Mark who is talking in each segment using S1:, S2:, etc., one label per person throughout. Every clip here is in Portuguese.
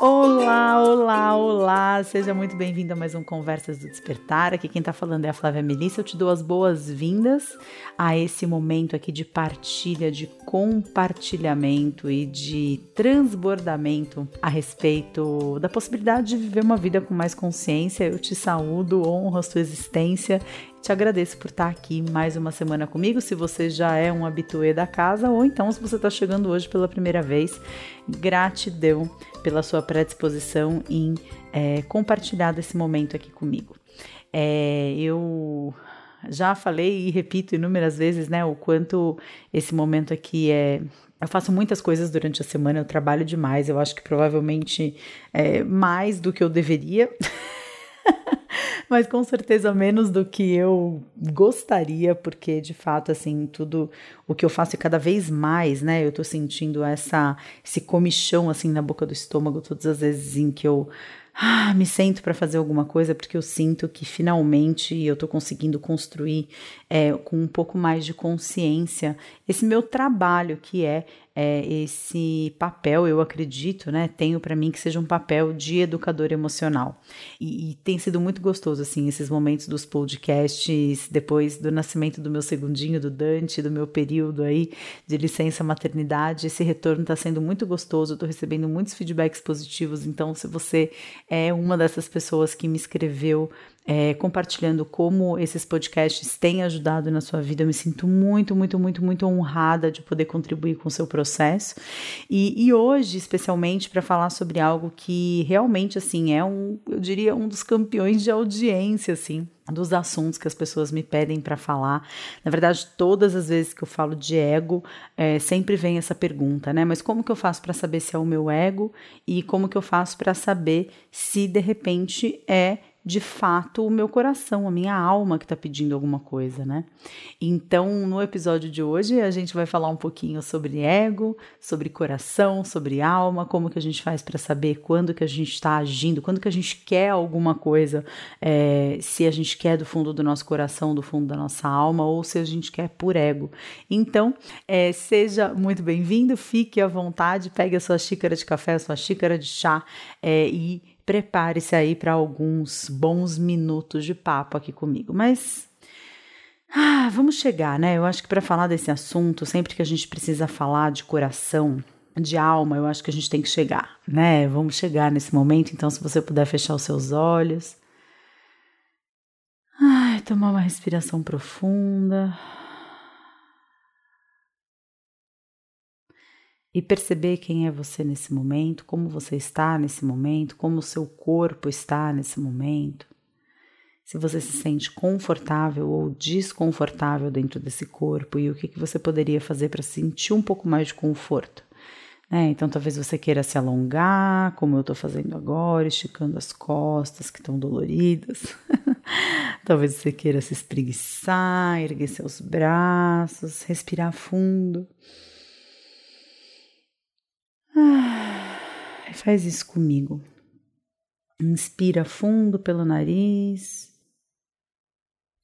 S1: Olá, olá, olá! Seja muito bem-vindo a mais um Conversas do Despertar. Aqui quem tá falando é a Flávia Melissa. Eu te dou as boas-vindas a esse momento aqui de partilha, de compartilhamento e de transbordamento a respeito da possibilidade de viver uma vida com mais consciência. Eu te saúdo, honro a sua existência te agradeço por estar aqui mais uma semana comigo. Se você já é um habituê da casa, ou então se você está chegando hoje pela primeira vez, gratidão pela sua predisposição em é, compartilhar desse momento aqui comigo. É, eu já falei e repito inúmeras vezes, né, o quanto esse momento aqui é eu faço muitas coisas durante a semana, eu trabalho demais, eu acho que provavelmente é, mais do que eu deveria. mas com certeza menos do que eu gostaria, porque de fato, assim, tudo o que eu faço é cada vez mais, né? Eu tô sentindo essa, esse comichão, assim, na boca do estômago, todas as vezes em que eu ah, me sento para fazer alguma coisa porque eu sinto que finalmente eu estou conseguindo construir é, com um pouco mais de consciência esse meu trabalho que é é, esse papel, eu acredito, né? Tenho para mim que seja um papel de educador emocional. E, e, tem sido muito gostoso, assim, esses momentos dos podcasts, depois do nascimento do meu segundinho, do Dante, do meu período aí de licença maternidade. Esse retorno está sendo muito gostoso, tô recebendo muitos feedbacks positivos. Então, se você é uma dessas pessoas que me escreveu é, compartilhando como esses podcasts têm ajudado na sua vida. Eu me sinto muito, muito, muito, muito honrada de poder contribuir com o seu processo. E, e hoje, especialmente, para falar sobre algo que realmente, assim, é um, eu diria, um dos campeões de audiência, assim dos assuntos que as pessoas me pedem para falar. Na verdade, todas as vezes que eu falo de ego, é, sempre vem essa pergunta, né? Mas como que eu faço para saber se é o meu ego e como que eu faço para saber se de repente é de fato o meu coração, a minha alma que está pedindo alguma coisa, né? Então, no episódio de hoje, a gente vai falar um pouquinho sobre ego, sobre coração, sobre alma, como que a gente faz para saber quando que a gente está agindo, quando que a gente quer alguma coisa, é, se a gente quer do fundo do nosso coração, do fundo da nossa alma, ou se a gente quer por ego. Então, é, seja muito bem-vindo, fique à vontade, pegue a sua xícara de café, a sua xícara de chá é, e prepare-se aí para alguns bons minutos de papo aqui comigo. Mas ah, vamos chegar, né? Eu acho que para falar desse assunto, sempre que a gente precisa falar de coração, de alma, eu acho que a gente tem que chegar, né? Vamos chegar nesse momento, então se você puder fechar os seus olhos. Ai, tomar uma respiração profunda. E perceber quem é você nesse momento, como você está nesse momento, como o seu corpo está nesse momento. Se você se sente confortável ou desconfortável dentro desse corpo e o que, que você poderia fazer para sentir um pouco mais de conforto. Né? Então, talvez você queira se alongar, como eu estou fazendo agora, esticando as costas que estão doloridas. talvez você queira se espreguiçar, erguer seus braços, respirar fundo. Faz isso comigo. Inspira fundo pelo nariz.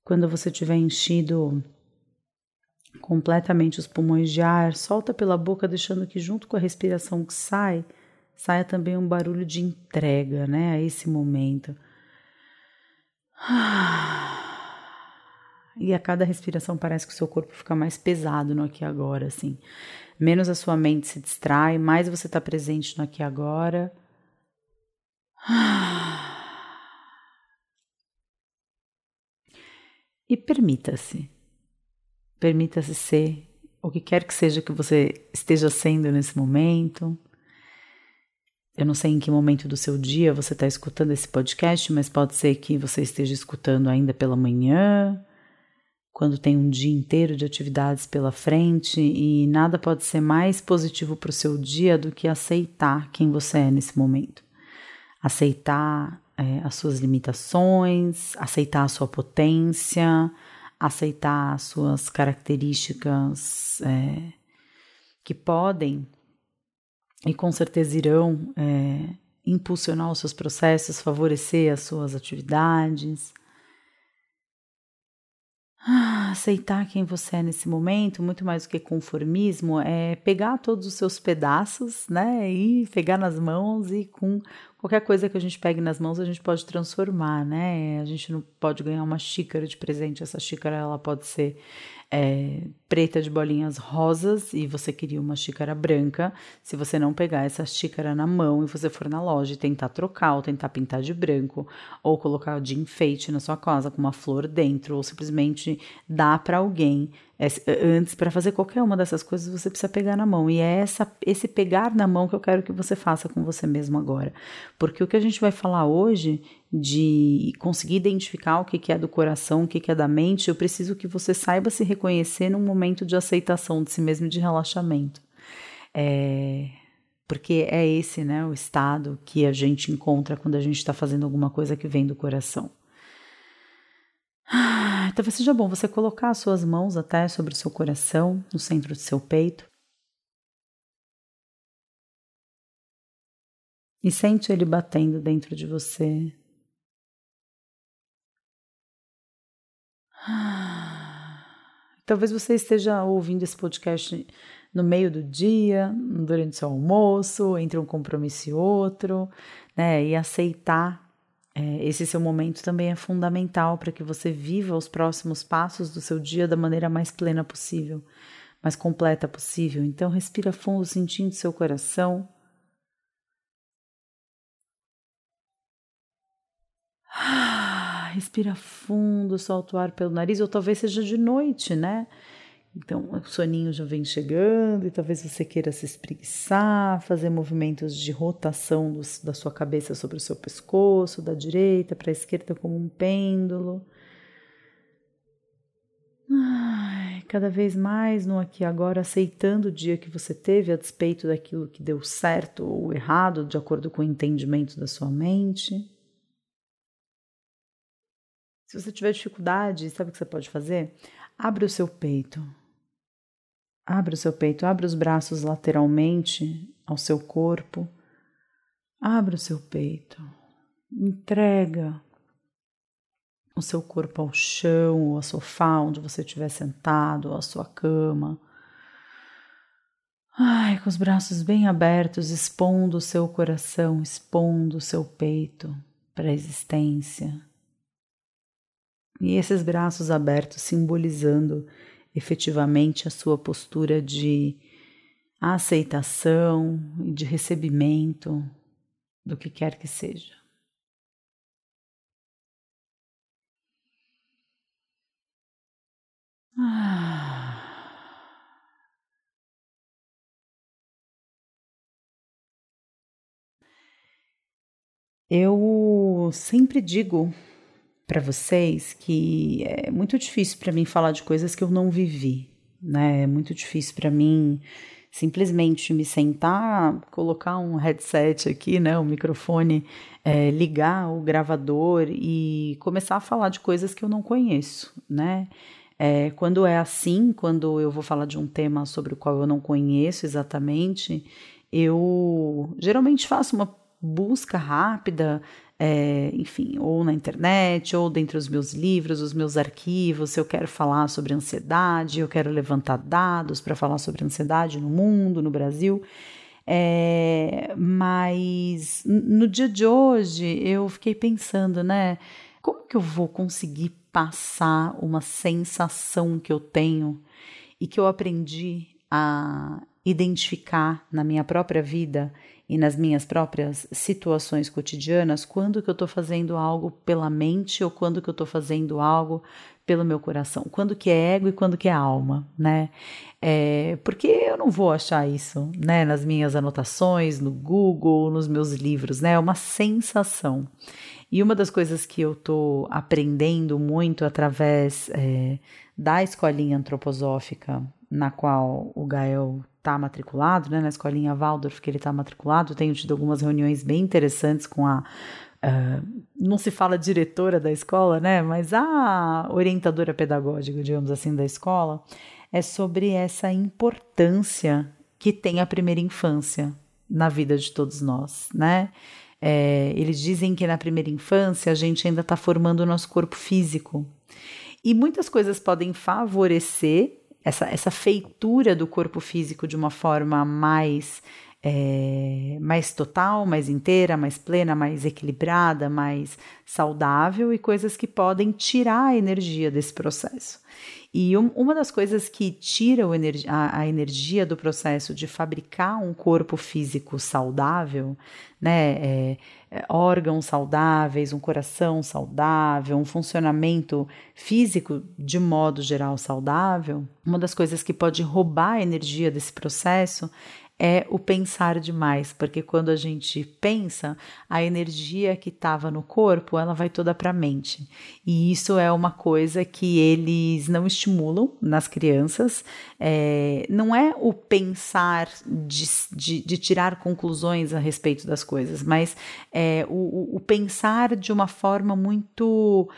S1: Quando você tiver enchido completamente os pulmões de ar, solta pela boca, deixando que junto com a respiração que sai, saia também um barulho de entrega, né, a esse momento. E a cada respiração parece que o seu corpo fica mais pesado no aqui e agora, assim menos a sua mente se distrai, mais você está presente no aqui e agora. E permita-se. Permita-se ser o que quer que seja que você esteja sendo nesse momento. Eu não sei em que momento do seu dia você está escutando esse podcast, mas pode ser que você esteja escutando ainda pela manhã, quando tem um dia inteiro de atividades pela frente e nada pode ser mais positivo para o seu dia do que aceitar quem você é nesse momento. Aceitar é, as suas limitações, aceitar a sua potência, aceitar as suas características é, que podem e com certeza irão é, impulsionar os seus processos, favorecer as suas atividades aceitar quem você é nesse momento, muito mais do que conformismo, é pegar todos os seus pedaços, né? E pegar nas mãos e com qualquer coisa que a gente pegue nas mãos a gente pode transformar, né? A gente não pode ganhar uma xícara de presente, essa xícara ela pode ser é, preta de bolinhas rosas e você queria uma xícara branca, se você não pegar essa xícara na mão e você for na loja e tentar trocar ou tentar pintar de branco ou colocar de enfeite na sua casa com uma flor dentro ou simplesmente dar para alguém antes para fazer qualquer uma dessas coisas você precisa pegar na mão e é essa esse pegar na mão que eu quero que você faça com você mesmo agora porque o que a gente vai falar hoje de conseguir identificar o que é do coração, o que é da mente, eu preciso que você saiba se reconhecer num momento de aceitação de si mesmo, de relaxamento. É, porque é esse, né, o estado que a gente encontra quando a gente está fazendo alguma coisa que vem do coração. Ah, talvez seja bom você colocar as suas mãos até sobre o seu coração, no centro do seu peito. E sente ele batendo dentro de você, Talvez você esteja ouvindo esse podcast no meio do dia, durante seu almoço, entre um compromisso e outro, né? E aceitar é, esse seu momento também é fundamental para que você viva os próximos passos do seu dia da maneira mais plena possível, mais completa possível. Então, respira fundo, sentindo seu coração. respira fundo, solta o ar pelo nariz, ou talvez seja de noite, né? Então, o soninho já vem chegando e talvez você queira se espreguiçar, fazer movimentos de rotação do, da sua cabeça sobre o seu pescoço, da direita para a esquerda, como um pêndulo. Ai, cada vez mais no aqui e agora, aceitando o dia que você teve a despeito daquilo que deu certo ou errado, de acordo com o entendimento da sua mente. Se você tiver dificuldade, sabe o que você pode fazer? Abre o seu peito. Abre o seu peito, abre os braços lateralmente ao seu corpo. Abre o seu peito. Entrega o seu corpo ao chão, ou ao sofá onde você estiver sentado, ou à sua cama. Ai, com os braços bem abertos, expondo o seu coração, expondo o seu peito para a existência. E esses braços abertos simbolizando efetivamente a sua postura de aceitação e de recebimento do que quer que seja. Ah. Eu sempre digo para vocês que é muito difícil para mim falar de coisas que eu não vivi, né? É muito difícil para mim simplesmente me sentar, colocar um headset aqui, né, um microfone, é, ligar o gravador e começar a falar de coisas que eu não conheço, né? É, quando é assim, quando eu vou falar de um tema sobre o qual eu não conheço exatamente, eu geralmente faço uma busca rápida é, enfim, ou na internet, ou dentre os meus livros, os meus arquivos, se eu quero falar sobre ansiedade, eu quero levantar dados para falar sobre ansiedade no mundo, no Brasil. É, mas no dia de hoje eu fiquei pensando, né? Como que eu vou conseguir passar uma sensação que eu tenho e que eu aprendi a identificar na minha própria vida e nas minhas próprias situações cotidianas, quando que eu estou fazendo algo pela mente ou quando que eu estou fazendo algo pelo meu coração, quando que é ego e quando que é alma, né? É, porque eu não vou achar isso, né, nas minhas anotações, no Google, nos meus livros, né? É uma sensação. E uma das coisas que eu estou aprendendo muito através é, da escolinha antroposófica na qual o Gael está matriculado, né, na escolinha Waldorf que ele está matriculado, tenho tido algumas reuniões bem interessantes com a Uh, não se fala diretora da escola, né? Mas a orientadora pedagógica, digamos assim, da escola, é sobre essa importância que tem a primeira infância na vida de todos nós, né? É, eles dizem que na primeira infância a gente ainda está formando o nosso corpo físico E muitas coisas podem favorecer essa, essa feitura do corpo físico de uma forma mais é, mais total, mais inteira, mais plena, mais equilibrada, mais saudável e coisas que podem tirar a energia desse processo. E um, uma das coisas que tira a, a, energia do processo de fabricar um corpo físico saudável, né, é, é, órgãos saudáveis, um coração saudável, um funcionamento físico de modo geral saudável, uma das coisas que pode roubar a energia desse processo é o pensar demais, porque quando a gente pensa, a energia que estava no corpo, ela vai toda para a mente. E isso é uma coisa que eles não estimulam nas crianças. É, não é o pensar de, de, de, tirar conclusões a respeito das coisas, mas é o, o pensar de uma forma muito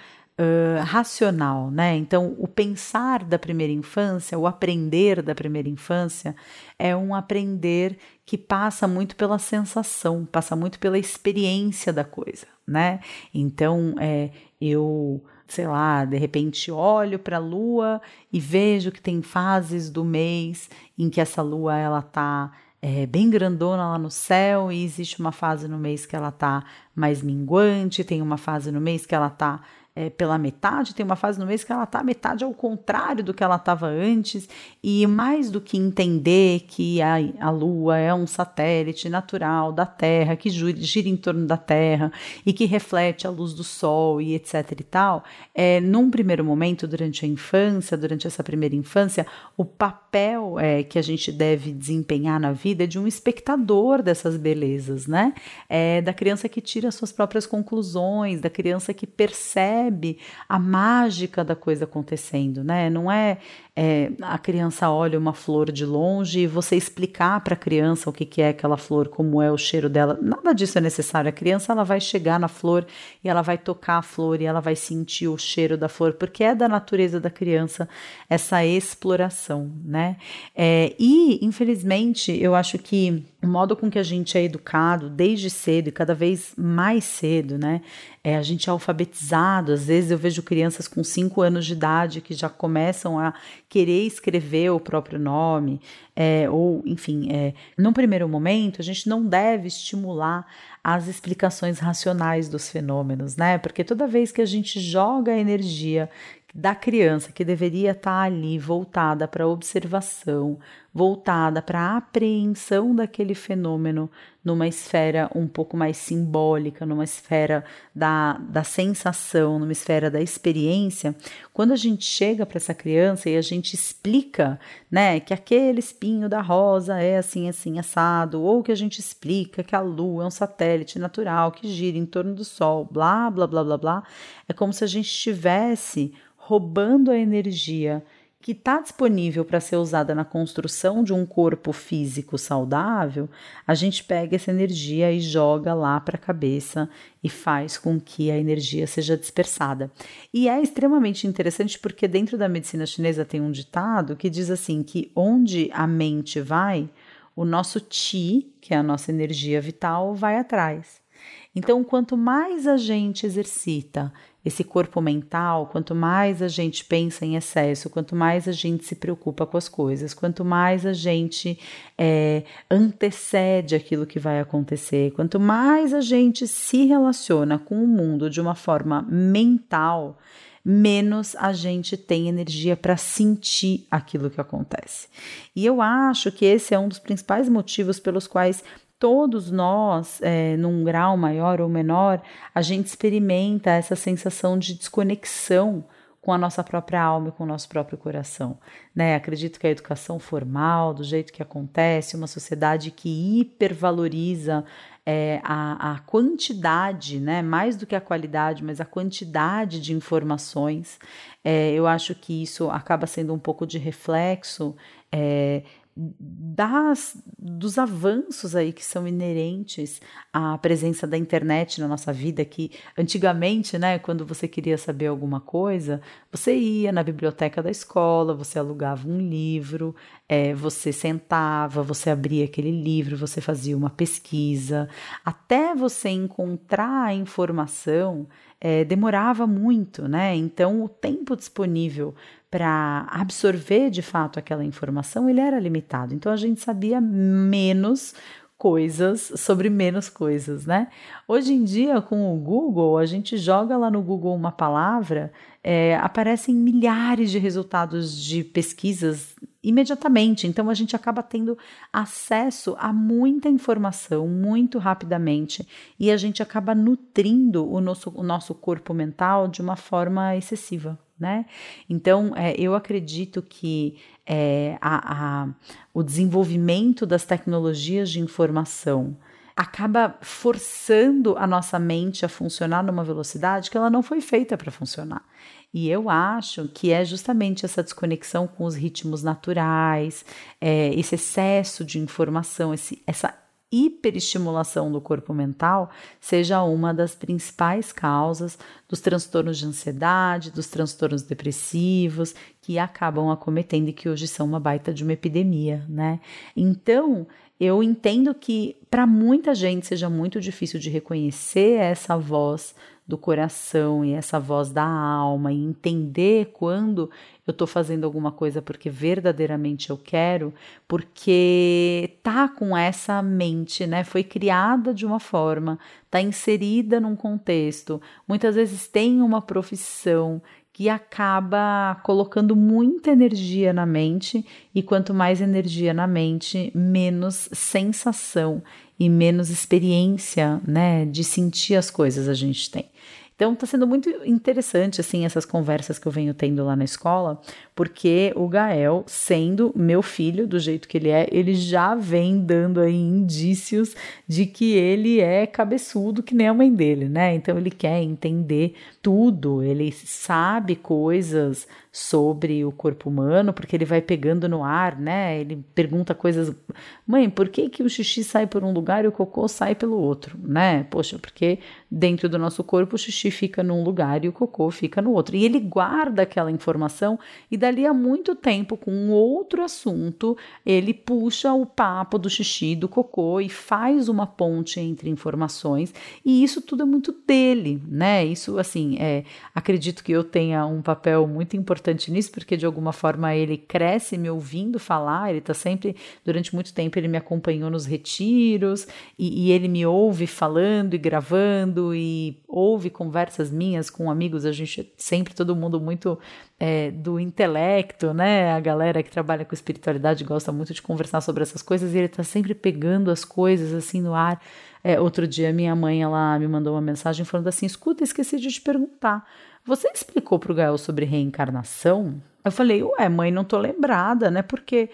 S1: racional, né? Então, o pensar da primeira infância, o aprender da primeira infância, é um aprender que passa muito pela sensação, passa muito pela experiência da coisa, né? Então, é, eu sei lá, de repente olho para a lua e vejo que tem fases do mês em que essa lua ela tá é, bem grandona lá no céu e existe uma fase no mês que ela tá mais minguante, tem uma fase no mês que ela tá é, pela metade, tem uma fase no mês que ela está metade ao contrário do que ela estava antes, e mais do que entender que a, a Lua é um satélite natural da Terra, que gira em torno da Terra e que reflete a luz do Sol e etc e tal, é, num primeiro momento, durante a infância, durante essa primeira infância, o papel é, que a gente deve desempenhar na vida é de um espectador dessas belezas, né? É da criança que tira suas próprias conclusões, da criança que percebe percebe a mágica da coisa acontecendo, né? Não é, é a criança olha uma flor de longe e você explicar para a criança o que, que é aquela flor, como é o cheiro dela. Nada disso é necessário. A criança ela vai chegar na flor e ela vai tocar a flor e ela vai sentir o cheiro da flor, porque é da natureza da criança essa exploração, né? É, e infelizmente eu acho que o modo com que a gente é educado desde cedo e cada vez mais cedo, né? É, a gente é alfabetizado. Às vezes eu vejo crianças com 5 anos de idade que já começam a querer escrever o próprio nome, é, ou, enfim, é, num primeiro momento, a gente não deve estimular as explicações racionais dos fenômenos, né? Porque toda vez que a gente joga a energia da criança que deveria estar ali voltada para observação, voltada para a apreensão daquele fenômeno numa esfera um pouco mais simbólica, numa esfera da, da sensação, numa esfera da experiência, quando a gente chega para essa criança e a gente explica, né, que aquele espinho da rosa é assim, assim, assado, ou que a gente explica que a lua é um satélite natural que gira em torno do sol, blá, blá, blá, blá, blá, é como se a gente estivesse roubando a energia que está disponível para ser usada na construção de um corpo físico saudável, a gente pega essa energia e joga lá para a cabeça e faz com que a energia seja dispersada. E é extremamente interessante porque dentro da medicina chinesa tem um ditado que diz assim que onde a mente vai, o nosso chi, que é a nossa energia vital, vai atrás. Então, quanto mais a gente exercita esse corpo mental, quanto mais a gente pensa em excesso, quanto mais a gente se preocupa com as coisas, quanto mais a gente é, antecede aquilo que vai acontecer, quanto mais a gente se relaciona com o mundo de uma forma mental, menos a gente tem energia para sentir aquilo que acontece. E eu acho que esse é um dos principais motivos pelos quais todos nós, é, num grau maior ou menor, a gente experimenta essa sensação de desconexão com a nossa própria alma e com o nosso próprio coração. Né? Acredito que a educação formal, do jeito que acontece, uma sociedade que hipervaloriza é, a, a, quantidade, né? mais do que a qualidade, mas a quantidade de informações, é, eu acho que isso acaba sendo um pouco de reflexo é, das, dos avanços aí que são inerentes à presença da internet na nossa vida, que antigamente, né, quando você queria saber alguma coisa, você ia na biblioteca da escola, você alugava um livro, é, você sentava, você abria aquele livro, você fazia uma pesquisa, até você encontrar a informação é, demorava muito, né? Então o tempo disponível para absorver de fato aquela informação ele era limitado. Então a gente sabia menos coisas sobre menos coisas, né? Hoje em dia, com o Google, a gente joga lá no Google uma palavra, é, aparecem milhares de resultados de pesquisas imediatamente. Então, a gente acaba tendo acesso a muita informação muito rapidamente e a gente acaba nutrindo o nosso, o nosso corpo mental de uma forma excessiva né? Então, é, eu acredito que é, a, a, o desenvolvimento das tecnologias de informação acaba forçando a nossa mente a funcionar numa velocidade que ela não foi feita para funcionar. E eu acho que é justamente essa desconexão com os ritmos naturais, é, esse excesso de informação, esse, essa hiperestimulação do corpo mental seja uma das principais causas dos transtornos de ansiedade, dos transtornos depressivos que acabam acometendo e que hoje são uma baita de uma epidemia, né? Então, eu entendo que para muita gente seja muito difícil de reconhecer essa voz do coração e essa voz da alma e entender quando eu estou fazendo alguma coisa porque verdadeiramente eu quero, porque tá com essa mente, né? Foi criada de uma forma, tá inserida num contexto, muitas vezes tem uma profissão que acaba colocando muita energia na mente, e quanto mais energia na mente, menos sensação e menos experiência, né, de sentir as coisas a gente tem. Então está sendo muito interessante assim essas conversas que eu venho tendo lá na escola, porque o Gael, sendo meu filho do jeito que ele é, ele já vem dando aí indícios de que ele é cabeçudo que nem a mãe dele, né? Então ele quer entender tudo, ele sabe coisas sobre o corpo humano, porque ele vai pegando no ar, né? Ele pergunta coisas, mãe, por que que o xixi sai por um lugar e o cocô sai pelo outro, né? Poxa, porque dentro do nosso corpo o xixi fica num lugar e o cocô fica no outro. E ele guarda aquela informação e dali a muito tempo com um outro assunto, ele puxa o papo do xixi, do cocô e faz uma ponte entre informações, e isso tudo é muito dele, né? Isso assim, é, acredito que eu tenha um papel muito importante nisso, porque de alguma forma ele cresce me ouvindo falar, ele está sempre, durante muito tempo, ele me acompanhou nos retiros e, e, ele me ouve falando e gravando e ouve conversas minhas com amigos, a gente sempre, todo mundo muito é, do intelecto, né? A galera que trabalha com espiritualidade gosta muito de conversar sobre essas coisas e ele está sempre pegando as coisas assim no ar. É, outro dia minha mãe ela me mandou uma mensagem falando assim: escuta, esqueci de te perguntar. Você explicou para o Gael sobre reencarnação? Eu falei, ué, mãe, não tô lembrada, né? Porque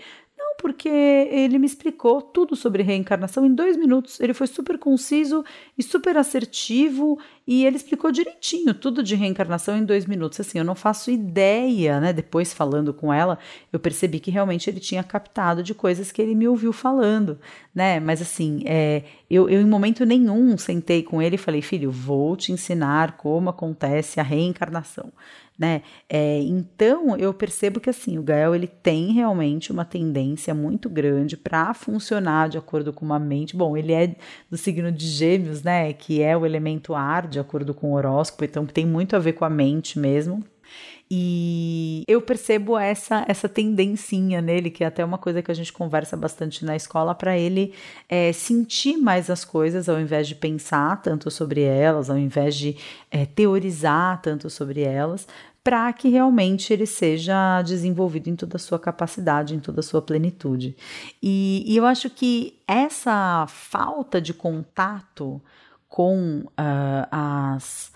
S1: não, porque ele me explicou tudo sobre reencarnação em dois minutos. Ele foi super conciso e super assertivo e ele explicou direitinho tudo de reencarnação em dois minutos. Assim, eu não faço ideia, né? Depois falando com ela, eu percebi que realmente ele tinha captado de coisas que ele me ouviu falando, né? Mas assim, é, eu, eu em momento nenhum sentei com ele e falei, filho, vou te ensinar como acontece a reencarnação né? É, então eu percebo que assim o Gael ele tem realmente uma tendência muito grande para funcionar de acordo com uma mente. Bom, ele é do signo de Gêmeos, né? Que é o elemento ar, de acordo com o horóscopo, então que tem muito a ver com a mente mesmo. E eu percebo essa essa tendencinha nele, que é até uma coisa que a gente conversa bastante na escola, para ele é, sentir mais as coisas ao invés de pensar tanto sobre elas, ao invés de é, teorizar tanto sobre elas, para que realmente ele seja desenvolvido em toda a sua capacidade, em toda a sua plenitude. E, e eu acho que essa falta de contato com uh, as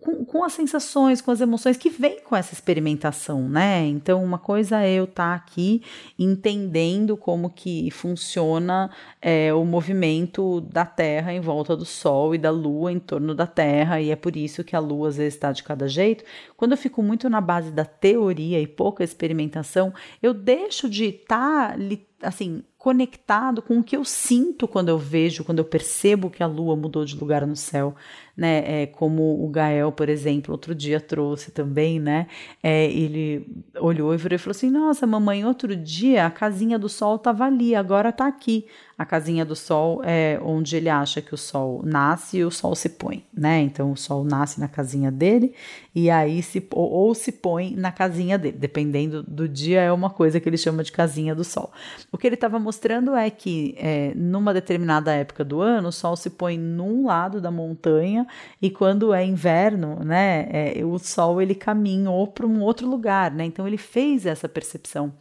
S1: com, com, as sensações, com as emoções que vem com essa experimentação, né? Então, uma coisa é eu estar tá aqui entendendo como que funciona é, o movimento da Terra em volta do Sol e da Lua em torno da Terra, e é por isso que a Lua às vezes está de cada jeito. Quando eu fico muito na base da teoria e pouca experimentação, eu deixo de estar tá assim, conectado com o que eu sinto quando eu vejo, quando eu percebo que a lua mudou de lugar no céu, né? É, como o Gael, por exemplo, outro dia trouxe também, né? É, ele olhou e falou assim: Nossa, mamãe, outro dia a casinha do sol estava ali, agora está aqui. A casinha do sol é onde ele acha que o sol nasce e o sol se põe, né? Então o sol nasce na casinha dele e aí se ou, ou se põe na casinha dele, dependendo do dia, é uma coisa que ele chama de casinha do sol. O que ele estava mostrando é que é, numa determinada época do ano, o sol se põe num lado da montanha e quando é inverno, né, é, o sol ele caminhou para um outro lugar, né? Então ele fez essa percepção.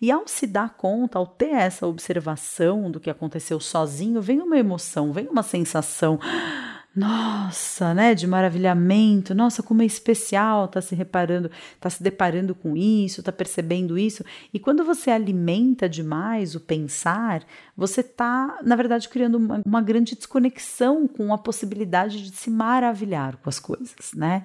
S1: E ao se dar conta, ao ter essa observação do que aconteceu sozinho, vem uma emoção, vem uma sensação nossa, né, de maravilhamento, nossa, como é especial, tá se reparando, tá se deparando com isso, tá percebendo isso. E quando você alimenta demais o pensar, você tá, na verdade, criando uma, uma grande desconexão com a possibilidade de se maravilhar com as coisas, né?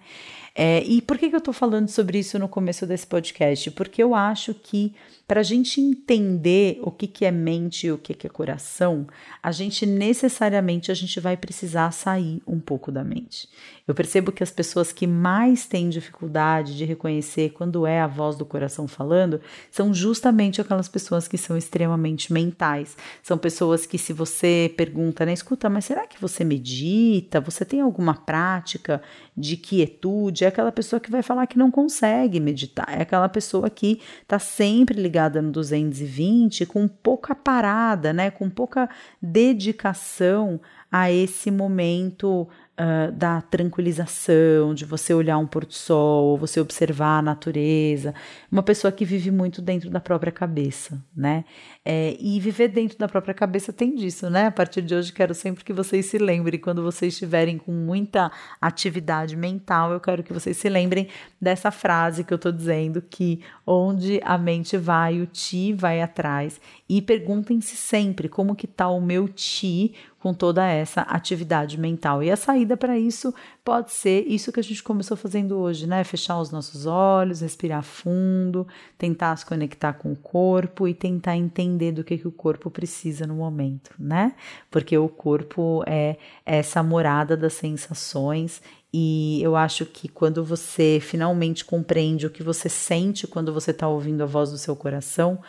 S1: É, e por que, que eu tô falando sobre isso no começo desse podcast? Porque eu acho que para a gente entender o que, que é mente e o que, que é coração, a gente necessariamente a gente vai precisar sair um pouco da mente. Eu percebo que as pessoas que mais têm dificuldade de reconhecer quando é a voz do coração falando são justamente aquelas pessoas que são extremamente mentais. São pessoas que, se você pergunta, né, escuta, mas será que você medita? Você tem alguma prática de quietude? É aquela pessoa que vai falar que não consegue meditar. É aquela pessoa que está sempre ligada no 220, com pouca parada, né, com pouca dedicação a esse momento uh, da tranquilização, de você olhar um pôr do sol, você observar a natureza. Uma pessoa que vive muito dentro da própria cabeça, né? É, e viver dentro da própria cabeça tem disso, né? A partir de hoje, quero sempre que vocês se lembrem, quando vocês estiverem com muita atividade mental, eu quero que vocês se lembrem dessa frase que eu tô dizendo, que onde a mente vai, o ti vai atrás. E perguntem-se sempre como que tá o meu ti com toda essa atividade mental. E a saída para isso pode ser isso que a gente começou fazendo hoje, né? Fechar os nossos olhos, respirar fundo, tentar se conectar com o corpo e tentar entender do que, que o corpo precisa no momento, né? Porque o corpo é essa morada das sensações e eu acho que quando você finalmente compreende o que você sente quando você está ouvindo a voz do seu coração,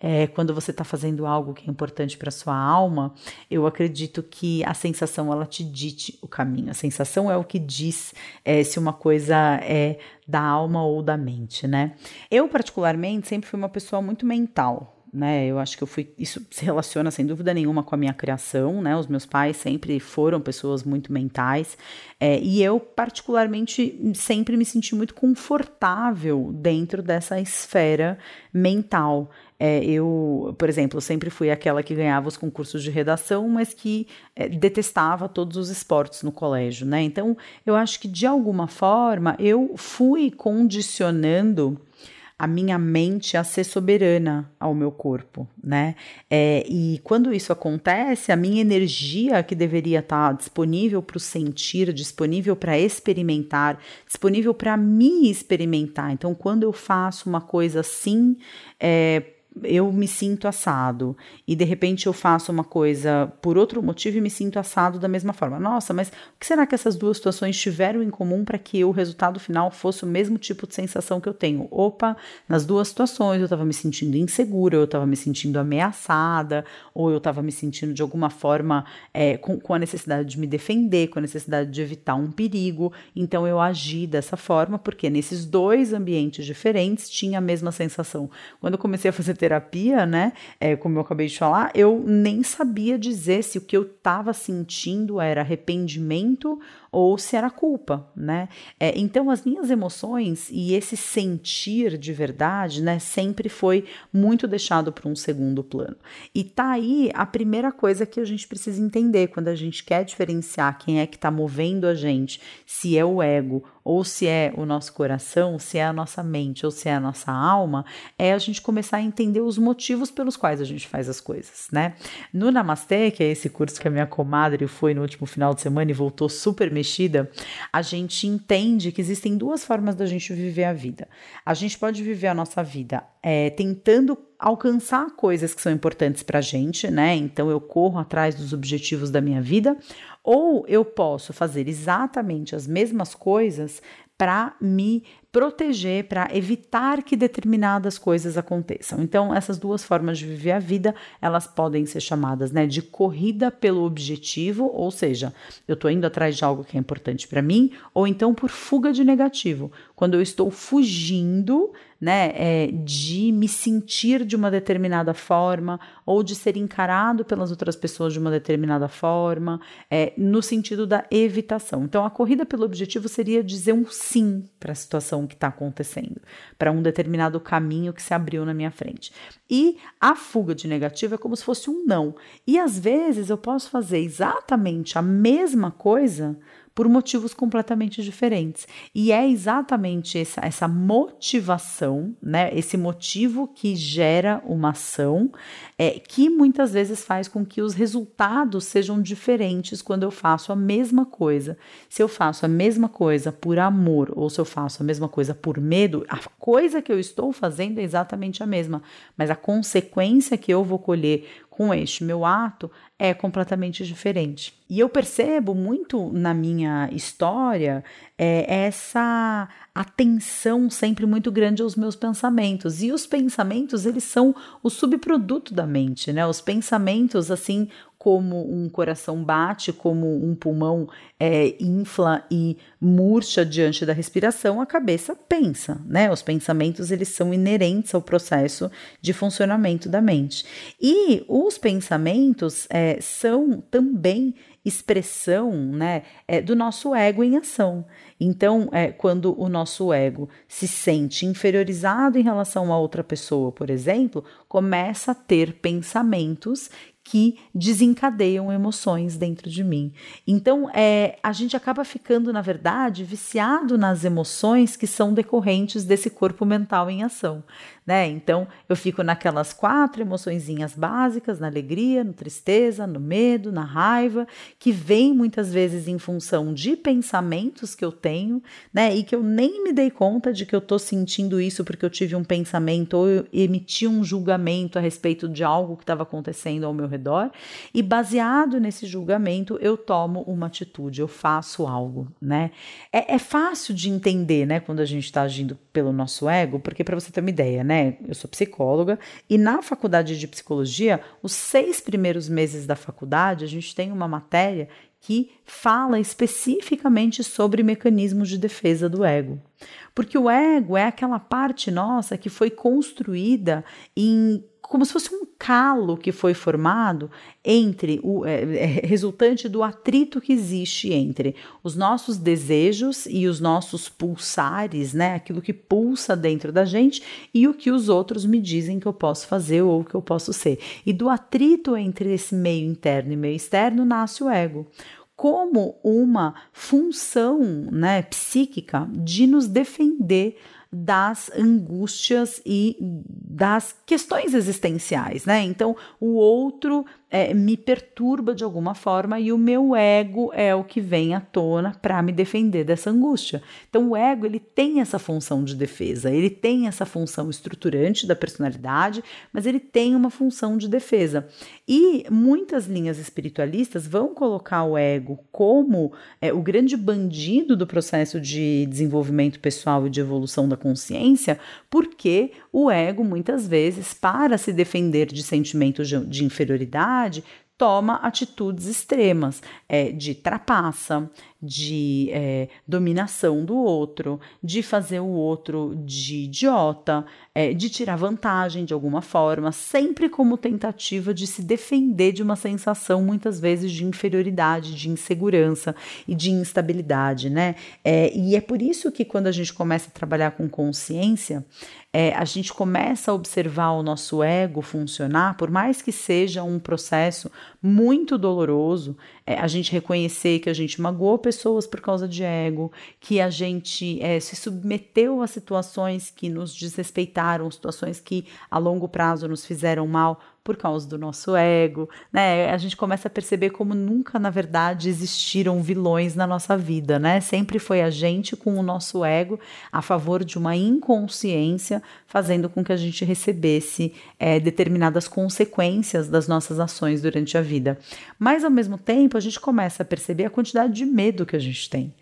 S1: é, quando você está fazendo algo que é importante para sua alma, eu acredito que a sensação ela te dite o caminho. A sensação é o que diz é, se uma coisa é da alma ou da mente, né? Eu particularmente sempre fui uma pessoa muito mental né? Eu acho que eu fui. Isso se relaciona sem dúvida nenhuma com a minha criação, né? Os meus pais sempre foram pessoas muito mentais. É, e eu, particularmente, sempre me senti muito confortável dentro dessa esfera mental. É, eu, por exemplo, sempre fui aquela que ganhava os concursos de redação, mas que é, detestava todos os esportes no colégio, né? Então, eu acho que de alguma forma eu fui condicionando a minha mente a ser soberana ao meu corpo, né? É, e quando isso acontece, a minha energia que deveria estar disponível para o sentir, disponível para experimentar, disponível para me experimentar. Então, quando eu faço uma coisa assim, é, eu me sinto assado e de repente eu faço uma coisa por outro motivo e me sinto assado da mesma forma. Nossa, mas o que será que essas duas situações tiveram em comum para que o resultado final fosse o mesmo tipo de sensação que eu tenho? Opa, nas duas situações eu estava me sentindo insegura, eu estava me sentindo ameaçada, ou eu estava me sentindo de alguma forma é, com, com a necessidade de me defender, com a necessidade de evitar um perigo. Então eu agi dessa forma porque nesses dois ambientes diferentes tinha a mesma sensação. Quando eu comecei a fazer terapia, né? É, como eu acabei de falar, eu nem sabia dizer se o que eu estava sentindo era arrependimento ou se era culpa, né? É, então, as minhas emoções e esse sentir de verdade, né, sempre foi muito deixado para um segundo plano. E tá aí a primeira coisa que a gente precisa entender quando a gente quer diferenciar quem é que está movendo a gente, se é o ego ou se é o nosso coração, se é a nossa mente ou se é a nossa alma, é a gente começar a entender entender os motivos pelos quais a gente faz as coisas, né? No Namastê, que é esse curso que a minha comadre foi no último final de semana e voltou super mexida, a gente entende que existem duas formas da gente viver a vida. A gente pode viver a nossa vida é, tentando alcançar coisas que são importantes para a gente, né? Então eu corro atrás dos objetivos da minha vida, ou eu posso fazer exatamente as mesmas coisas para me proteger, para evitar que determinadas coisas aconteçam. Então, essas duas formas de viver a vida, elas podem ser chamadas, né, de corrida pelo objetivo, ou seja, eu estou indo atrás de algo que é importante para mim, ou então por fuga de negativo, quando eu estou fugindo né, é, de me sentir de uma determinada forma ou de ser encarado pelas outras pessoas de uma determinada forma, é, no sentido da evitação. Então, a corrida pelo objetivo seria dizer um sim para a situação que está acontecendo, para um determinado caminho que se abriu na minha frente. E a fuga de negativo é como se fosse um não. E às vezes eu posso fazer exatamente a mesma coisa por motivos completamente diferentes. E é exatamente essa, essa motivação, né, esse motivo que gera uma ação, é, que muitas vezes faz com que os resultados sejam diferentes quando eu faço a mesma coisa. Se eu faço a mesma coisa por amor ou se eu faço a mesma coisa por medo, a coisa que eu estou fazendo é exatamente a mesma, mas a consequência que eu vou colher com este meu ato é completamente diferente. E eu percebo muito na minha história é, essa atenção sempre muito grande aos meus pensamentos. E os pensamentos, eles são o subproduto da mente, né? Os pensamentos, assim, como um coração bate, como um pulmão é, infla e murcha diante da respiração, a cabeça pensa, né? Os pensamentos eles são inerentes ao processo de funcionamento da mente. E os pensamentos é, são também expressão né, é, do nosso ego em ação. Então, é, quando o nosso ego se sente inferiorizado em relação a outra pessoa, por exemplo, começa a ter pensamentos que desencadeiam emoções dentro de mim. Então, é, a gente acaba ficando, na verdade, viciado nas emoções que são decorrentes desse corpo mental em ação né? Então eu fico naquelas quatro emoçõezinhas básicas, na alegria, na tristeza, no medo, na raiva, que vem muitas vezes em função de pensamentos que eu tenho, né? E que eu nem me dei conta de que eu tô sentindo isso porque eu tive um pensamento ou eu emiti um julgamento a respeito de algo que estava acontecendo ao meu redor, e baseado nesse julgamento eu tomo uma atitude, eu faço algo, né? É, é fácil de entender, né, quando a gente está agindo pelo nosso ego, porque para você ter uma ideia, né? Eu sou psicóloga e na faculdade de psicologia, os seis primeiros meses da faculdade, a gente tem uma matéria que fala especificamente sobre mecanismos de defesa do ego. Porque o ego é aquela parte nossa que foi construída em como se fosse um calo que foi formado entre o é, é, resultante do atrito que existe entre os nossos desejos e os nossos pulsares, né? Aquilo que pulsa dentro da gente e o que os outros me dizem que eu posso fazer ou que eu posso ser. E do atrito entre esse meio interno e meio externo nasce o ego como uma função né, psíquica de nos defender das angústias e das questões existenciais, né? Então, o outro é, me perturba de alguma forma e o meu ego é o que vem à tona para me defender dessa angústia. Então, o ego ele tem essa função de defesa, ele tem essa função estruturante da personalidade, mas ele tem uma função de defesa. E muitas linhas espiritualistas vão colocar o ego como é, o grande bandido do processo de desenvolvimento pessoal e de evolução da consciência, porque o ego, muitas vezes, para se defender de sentimentos de inferioridade, toma atitudes extremas. É, de trapaça, de é, dominação do outro, de fazer o outro de idiota, é, de tirar vantagem de alguma forma, sempre como tentativa de se defender de uma sensação, muitas vezes, de inferioridade, de insegurança e de instabilidade, né? É, e é por isso que quando a gente começa a trabalhar com consciência, é, a gente começa a observar o nosso ego funcionar, por mais que seja um processo muito doloroso, é, a gente reconhecer que a gente magoou pessoas por causa de ego, que a gente é, se submeteu a situações que nos desrespeitaram, situações que a longo prazo nos fizeram mal por causa do nosso ego, né? A gente começa a perceber como nunca, na verdade, existiram vilões na nossa vida, né? Sempre foi a gente com o nosso ego a favor de uma inconsciência, fazendo com que a gente recebesse é, determinadas consequências das nossas ações durante a vida. Mas, ao mesmo tempo, a gente começa a perceber a quantidade de medo que a gente tem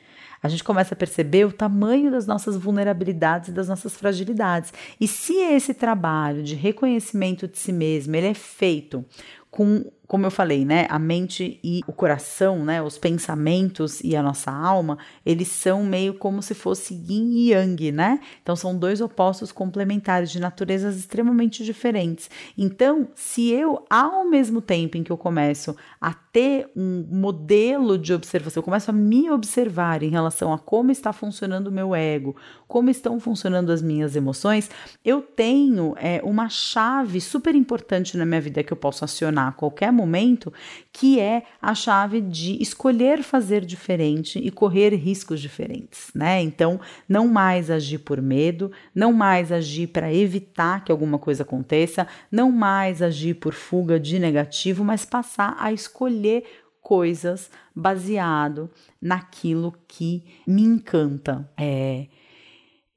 S1: a gente começa a perceber o tamanho das nossas vulnerabilidades e das nossas fragilidades. E se esse trabalho de reconhecimento de si mesmo ele é feito com como eu falei, né, a mente e o coração, né, os pensamentos e a nossa alma, eles são meio como se fosse yin e yang, né? Então são dois opostos complementares de naturezas extremamente diferentes. Então, se eu ao mesmo tempo em que eu começo a ter um modelo de observação, eu começo a me observar em relação a como está funcionando o meu ego, como estão funcionando as minhas emoções, eu tenho é, uma chave super importante na minha vida que eu posso acionar a qualquer momento, que é a chave de escolher fazer diferente e correr riscos diferentes, né? Então, não mais agir por medo, não mais agir para evitar que alguma coisa aconteça, não mais agir por fuga de negativo, mas passar a escolher coisas baseado naquilo que me encanta. É,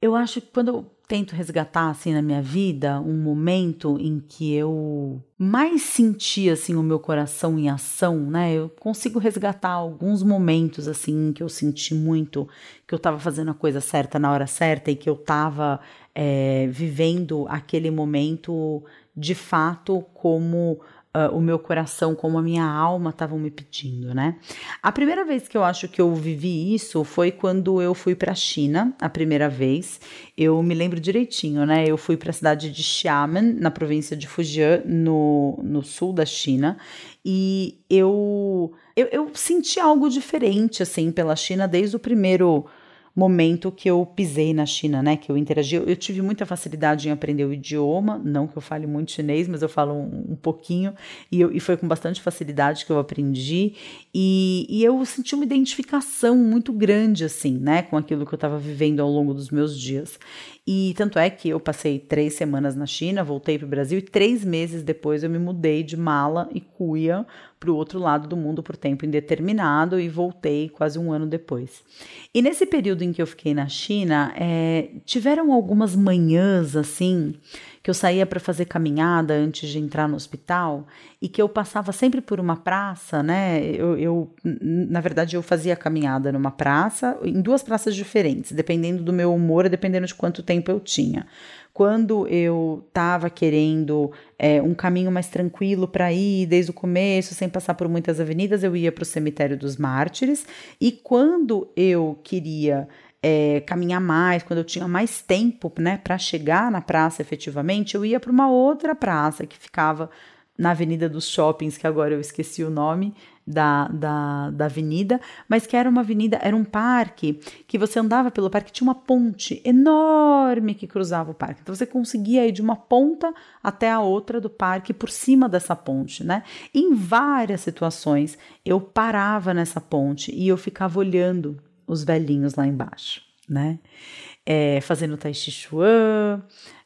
S1: eu acho que quando tento resgatar assim na minha vida um momento em que eu mais senti assim o meu coração em ação, né? Eu consigo resgatar alguns momentos assim que eu senti muito que eu estava fazendo a coisa certa na hora certa e que eu estava é, vivendo aquele momento de fato como uh, o meu coração, como a minha alma estavam me pedindo, né? A primeira vez que eu acho que eu vivi isso foi quando eu fui para a China, a primeira vez. Eu me lembro direitinho, né? Eu fui para a cidade de Xiamen, na província de Fujian, no, no sul da China, e eu, eu, eu senti algo diferente, assim, pela China desde o primeiro momento que eu pisei na China, né? Que eu interagi. Eu tive muita facilidade em aprender o idioma, não que eu fale muito chinês, mas eu falo um, um pouquinho, e, eu, e, foi com bastante facilidade que eu aprendi. E, e eu senti uma identificação muito grande, assim, né? Com aquilo que eu estava vivendo ao longo dos meus dias. E tanto é que eu passei três semanas na China, voltei para o Brasil e três meses depois eu me mudei de mala e cuia para o outro lado do mundo por tempo indeterminado e voltei quase um ano depois. E nesse período em que eu fiquei na China, é, tiveram algumas manhãs assim que eu saía para fazer caminhada antes de entrar no hospital e que eu passava sempre por uma praça, né? Eu, eu, na verdade, eu fazia caminhada numa praça, em duas praças diferentes, dependendo do meu humor, dependendo de quanto tempo eu tinha. Quando eu estava querendo é, um caminho mais tranquilo para ir desde o começo, sem passar por muitas avenidas, eu ia para o cemitério dos mártires. E quando eu queria é, caminhar mais, quando eu tinha mais tempo, né, para chegar na praça efetivamente, eu ia para uma outra praça que ficava na Avenida dos Shoppings, que agora eu esqueci o nome da, da, da avenida, mas que era uma avenida, era um parque que você andava pelo parque, tinha uma ponte enorme que cruzava o parque. Então você conseguia ir de uma ponta até a outra do parque por cima dessa ponte, né? Em várias situações eu parava nessa ponte e eu ficava olhando os velhinhos lá embaixo, né? É, fazendo Tai Chi Chuan,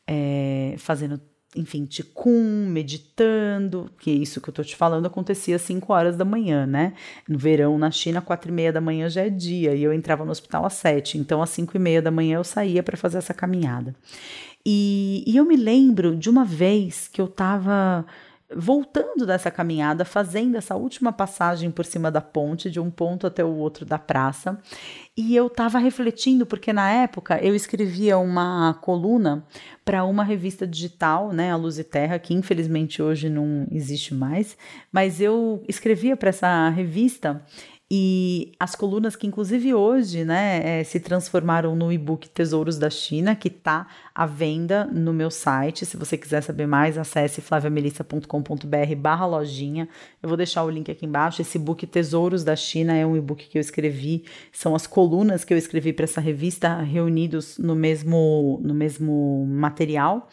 S1: é, fazendo, enfim, Qigong, meditando, que isso que eu tô te falando acontecia às 5 horas da manhã, né? No verão, na China, quatro e meia da manhã já é dia, e eu entrava no hospital às 7, então às 5 e meia da manhã eu saía para fazer essa caminhada. E, e eu me lembro de uma vez que eu tava voltando dessa caminhada, fazendo essa última passagem por cima da ponte, de um ponto até o outro da praça. E eu estava refletindo, porque na época eu escrevia uma coluna para uma revista digital, né, a Luz e Terra, que infelizmente hoje não existe mais, mas eu escrevia para essa revista e as colunas que, inclusive hoje, né, é, se transformaram no e-book Tesouros da China, que está à venda no meu site. Se você quiser saber mais, acesse flaviamelissa.com.br barra lojinha. Eu vou deixar o link aqui embaixo. Esse e-book Tesouros da China é um e-book que eu escrevi. São as colunas que eu escrevi para essa revista reunidos no mesmo, no mesmo material.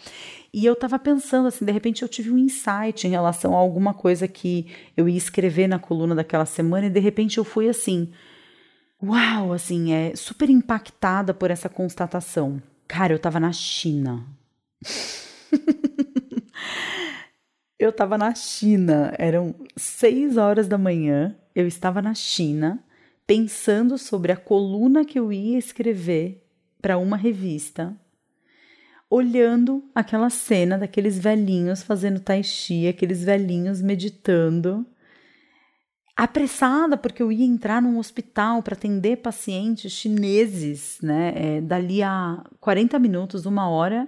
S1: E eu estava pensando assim, de repente eu tive um insight em relação a alguma coisa que eu ia escrever na coluna daquela semana e de repente eu fui assim, uau, assim, é super impactada por essa constatação. Cara, eu tava na China. eu tava na China, eram seis horas da manhã, eu estava na China pensando sobre a coluna que eu ia escrever para uma revista, olhando aquela cena daqueles velhinhos fazendo tai chi, aqueles velhinhos meditando, apressada porque eu ia entrar num hospital para atender pacientes chineses, né, é, dali a 40 minutos, uma hora,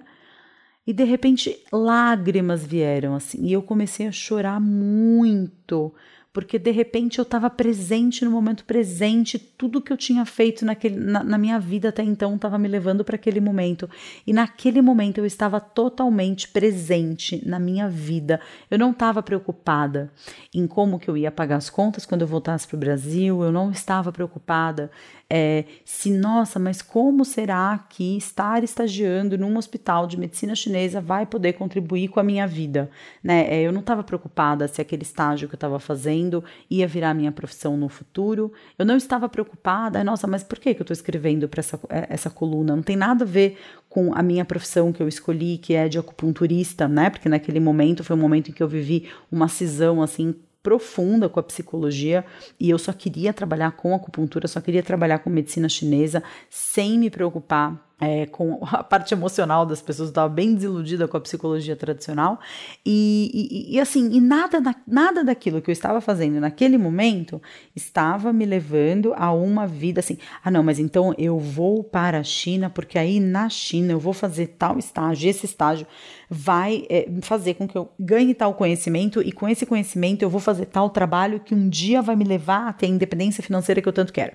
S1: e de repente lágrimas vieram assim, e eu comecei a chorar muito porque de repente eu estava presente no momento presente, tudo que eu tinha feito naquele, na, na minha vida até então estava me levando para aquele momento, e naquele momento eu estava totalmente presente na minha vida. Eu não estava preocupada em como que eu ia pagar as contas quando eu voltasse para o Brasil, eu não estava preocupada é, se, nossa, mas como será que estar estagiando num hospital de medicina chinesa vai poder contribuir com a minha vida? Né? É, eu não estava preocupada se aquele estágio que eu estava fazendo ia virar minha profissão no futuro. Eu não estava preocupada, nossa, mas por que, que eu estou escrevendo para essa, é, essa coluna? Não tem nada a ver com a minha profissão que eu escolhi, que é de acupunturista, né? Porque naquele momento foi um momento em que eu vivi uma cisão assim profunda com a psicologia e eu só queria trabalhar com acupuntura, só queria trabalhar com medicina chinesa sem me preocupar é, com a parte emocional das pessoas, estava bem desiludida com a psicologia tradicional, e, e, e, assim, e nada, nada daquilo que eu estava fazendo naquele momento estava me levando a uma vida assim, ah não, mas então eu vou para a China, porque aí na China eu vou fazer tal estágio, esse estágio vai é, fazer com que eu ganhe tal conhecimento, e com esse conhecimento eu vou fazer tal trabalho que um dia vai me levar a ter a independência financeira que eu tanto quero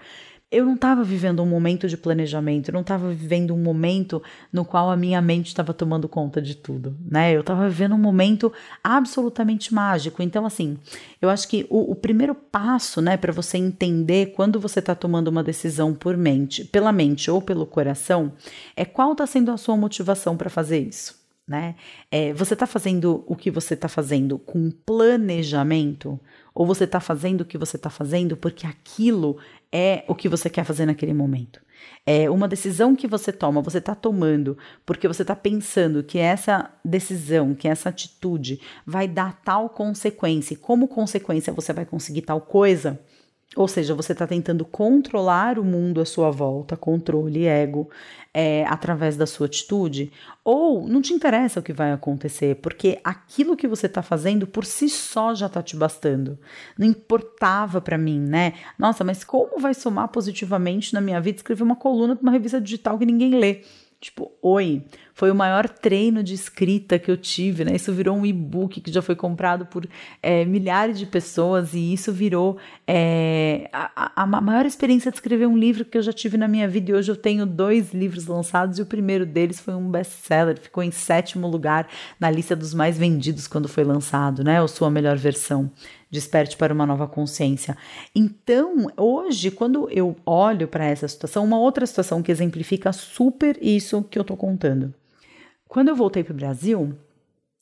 S1: eu não estava vivendo um momento de planejamento, eu não estava vivendo um momento no qual a minha mente estava tomando conta de tudo, né? Eu estava vivendo um momento absolutamente mágico. Então, assim, eu acho que o, o primeiro passo, né, para você entender quando você está tomando uma decisão por mente, pela mente ou pelo coração, é qual está sendo a sua motivação para fazer isso. Né? É, você está fazendo o que você está fazendo com planejamento? Ou você está fazendo o que você está fazendo porque aquilo é o que você quer fazer naquele momento. É uma decisão que você toma, você está tomando porque você está pensando que essa decisão, que essa atitude vai dar tal consequência, e como consequência você vai conseguir tal coisa. Ou seja, você está tentando controlar o mundo à sua volta, controle, ego, é, através da sua atitude, ou não te interessa o que vai acontecer, porque aquilo que você está fazendo por si só já está te bastando. Não importava para mim, né? Nossa, mas como vai somar positivamente na minha vida escrever uma coluna para uma revista digital que ninguém lê? Tipo, oi, foi o maior treino de escrita que eu tive, né? Isso virou um e-book que já foi comprado por é, milhares de pessoas e isso virou é, a, a, maior experiência de escrever um livro que eu já tive na minha vida. E hoje eu tenho dois livros lançados e o primeiro deles foi um best-seller, ficou em sétimo lugar na lista dos mais vendidos quando foi lançado, né? Ou sua melhor versão. Desperte para uma nova consciência. Então, hoje, quando eu olho para essa situação, uma outra situação que exemplifica super isso que eu tô contando. Quando eu voltei para o Brasil,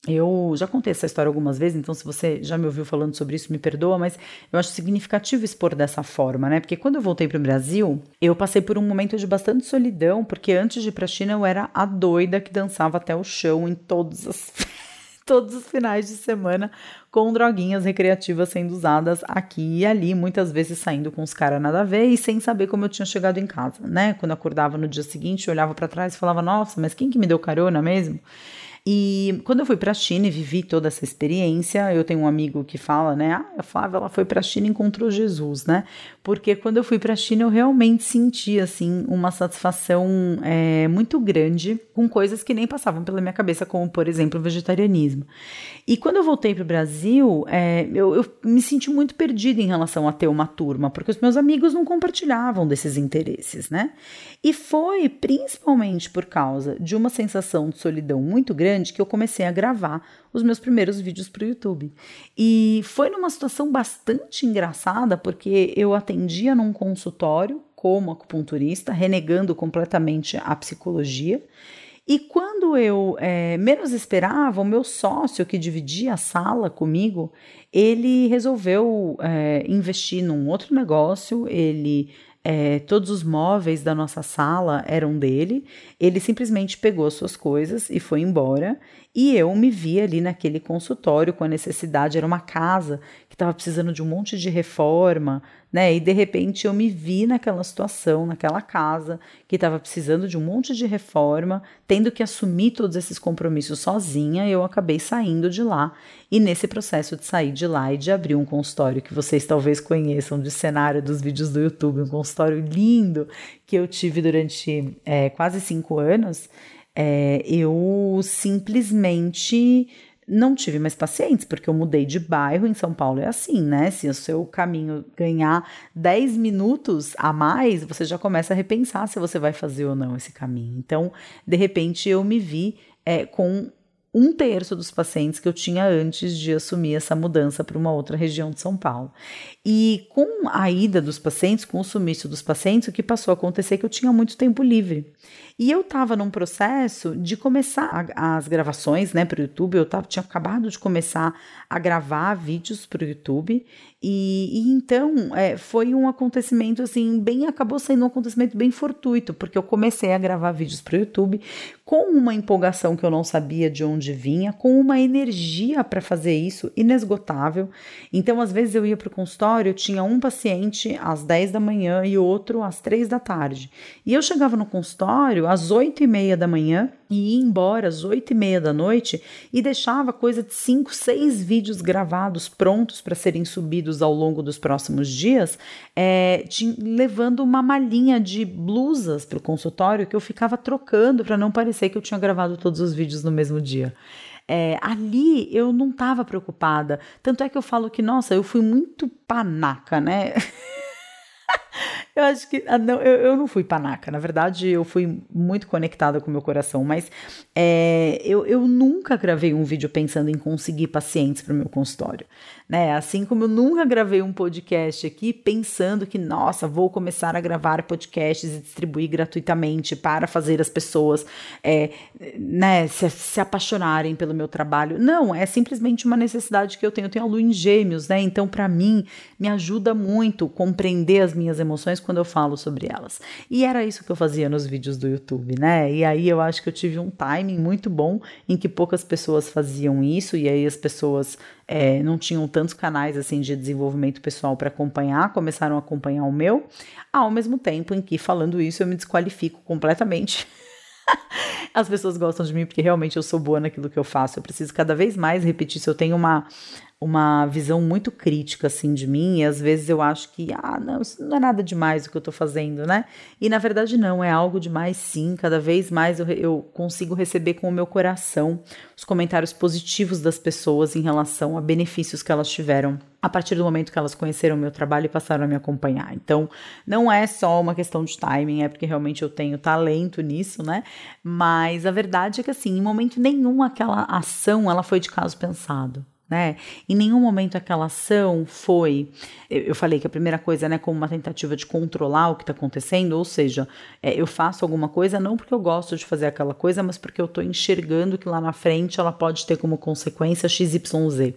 S1: eu já contei essa história algumas vezes, então se você já me ouviu falando sobre isso, me perdoa, mas eu acho significativo expor dessa forma, né? Porque quando eu voltei para o Brasil, eu passei por um momento de bastante solidão, porque antes de ir para a China eu era a doida que dançava até o chão em todas as todos os finais de semana com droguinhas recreativas sendo usadas aqui e ali, muitas vezes saindo com os caras nada a ver e sem saber como eu tinha chegado em casa, né? Quando eu acordava no dia seguinte, eu olhava para trás e falava: "Nossa, mas quem que me deu carona mesmo?" E quando eu fui para a China e vivi toda essa experiência, eu tenho um amigo que fala, né? Ah, a Flávia ela foi para a China e encontrou Jesus, né? Porque quando eu fui para a China eu realmente senti assim uma satisfação é, muito grande com coisas que nem passavam pela minha cabeça, como por exemplo o vegetarianismo. E quando eu voltei para o Brasil, é, eu, eu me senti muito perdida em relação a ter uma turma, porque os meus amigos não compartilhavam desses interesses, né? E foi principalmente por causa de uma sensação de solidão muito grande grande que eu comecei a gravar os meus primeiros vídeos para o YouTube. E foi numa situação bastante engraçada, porque eu atendia num consultório como acupunturista, renegando completamente a psicologia. E quando eu é, menos esperava, o meu sócio que dividia a sala comigo, ele resolveu é, investir num outro negócio, ele é, todos os móveis da nossa sala eram dele. Ele simplesmente pegou as suas coisas e foi embora. E eu me vi ali naquele consultório com a necessidade, era uma casa que estava precisando de um monte de reforma, né? E de repente eu me vi naquela situação, naquela casa que estava precisando de um monte de reforma, tendo que assumir todos esses compromissos sozinha, eu acabei saindo de lá. E nesse processo de sair de lá e de abrir um consultório que vocês talvez conheçam de cenário dos vídeos do YouTube, um consultório lindo que eu tive durante é, quase cinco anos é, eu simplesmente não tive mais pacientes, porque eu mudei de bairro em São Paulo. É assim, né? Se o seu caminho ganhar 10 minutos a mais, você já começa a repensar se você vai fazer ou não esse caminho. Então, de repente, eu me vi é, com um terço dos pacientes que eu tinha antes de assumir essa mudança para uma outra região de São Paulo. E com a ida dos pacientes, com o sumiço dos pacientes, o que passou a acontecer é que eu tinha muito tempo livre. E eu estava num processo de começar a, as gravações né, para o YouTube, eu tava, tinha acabado de começar a gravar vídeos para o YouTube, e, e então é, foi um acontecimento assim, bem, acabou sendo um acontecimento bem fortuito, porque eu comecei a gravar vídeos para o YouTube com uma empolgação que eu não sabia de onde vinha, com uma energia para fazer isso inesgotável. Então, às vezes eu ia para o consultório, eu tinha um paciente às 10 da manhã e outro às 3 da tarde. E eu chegava no consultório às 8 e meia da manhã e ia embora às 8 e meia da noite e deixava coisa de 5, 6 vídeos gravados prontos para serem subidos ao longo dos próximos dias, é, levando uma malinha de blusas para o consultório que eu ficava trocando para não parecer que eu tinha gravado todos os vídeos no mesmo dia. É, ali eu não estava preocupada. Tanto é que eu falo que, nossa, eu fui muito panaca, né? Eu acho que. Ah, não, eu, eu não fui panaca. Na verdade, eu fui muito conectada com o meu coração. Mas é, eu, eu nunca gravei um vídeo pensando em conseguir pacientes para o meu consultório. Né? Assim como eu nunca gravei um podcast aqui pensando que, nossa, vou começar a gravar podcasts e distribuir gratuitamente para fazer as pessoas é, né, se, se apaixonarem pelo meu trabalho. Não, é simplesmente uma necessidade que eu tenho. Eu tenho a lua em gêmeos, né? Então, para mim, me ajuda muito compreender as minhas emoções quando eu falo sobre elas. E era isso que eu fazia nos vídeos do YouTube, né? E aí eu acho que eu tive um timing muito bom em que poucas pessoas faziam isso, e aí as pessoas é, não tinham tantos canais assim de desenvolvimento pessoal para acompanhar, começaram a acompanhar o meu, ao mesmo tempo em que falando isso eu me desqualifico completamente. As pessoas gostam de mim porque realmente eu sou boa naquilo que eu faço. Eu preciso cada vez mais repetir. Se eu tenho uma, uma visão muito crítica assim de mim e às vezes eu acho que ah não isso não é nada demais o que eu tô fazendo né e na verdade não é algo demais sim cada vez mais eu, eu consigo receber com o meu coração os comentários positivos das pessoas em relação a benefícios que elas tiveram a partir do momento que elas conheceram o meu trabalho e passaram a me acompanhar. Então, não é só uma questão de timing, é porque realmente eu tenho talento nisso, né? Mas a verdade é que assim, em momento nenhum aquela ação ela foi de caso pensado né? Em nenhum momento aquela ação foi. Eu falei que a primeira coisa, né, como uma tentativa de controlar o que está acontecendo, ou seja, é, eu faço alguma coisa não porque eu gosto de fazer aquela coisa, mas porque eu estou enxergando que lá na frente ela pode ter como consequência XYZ.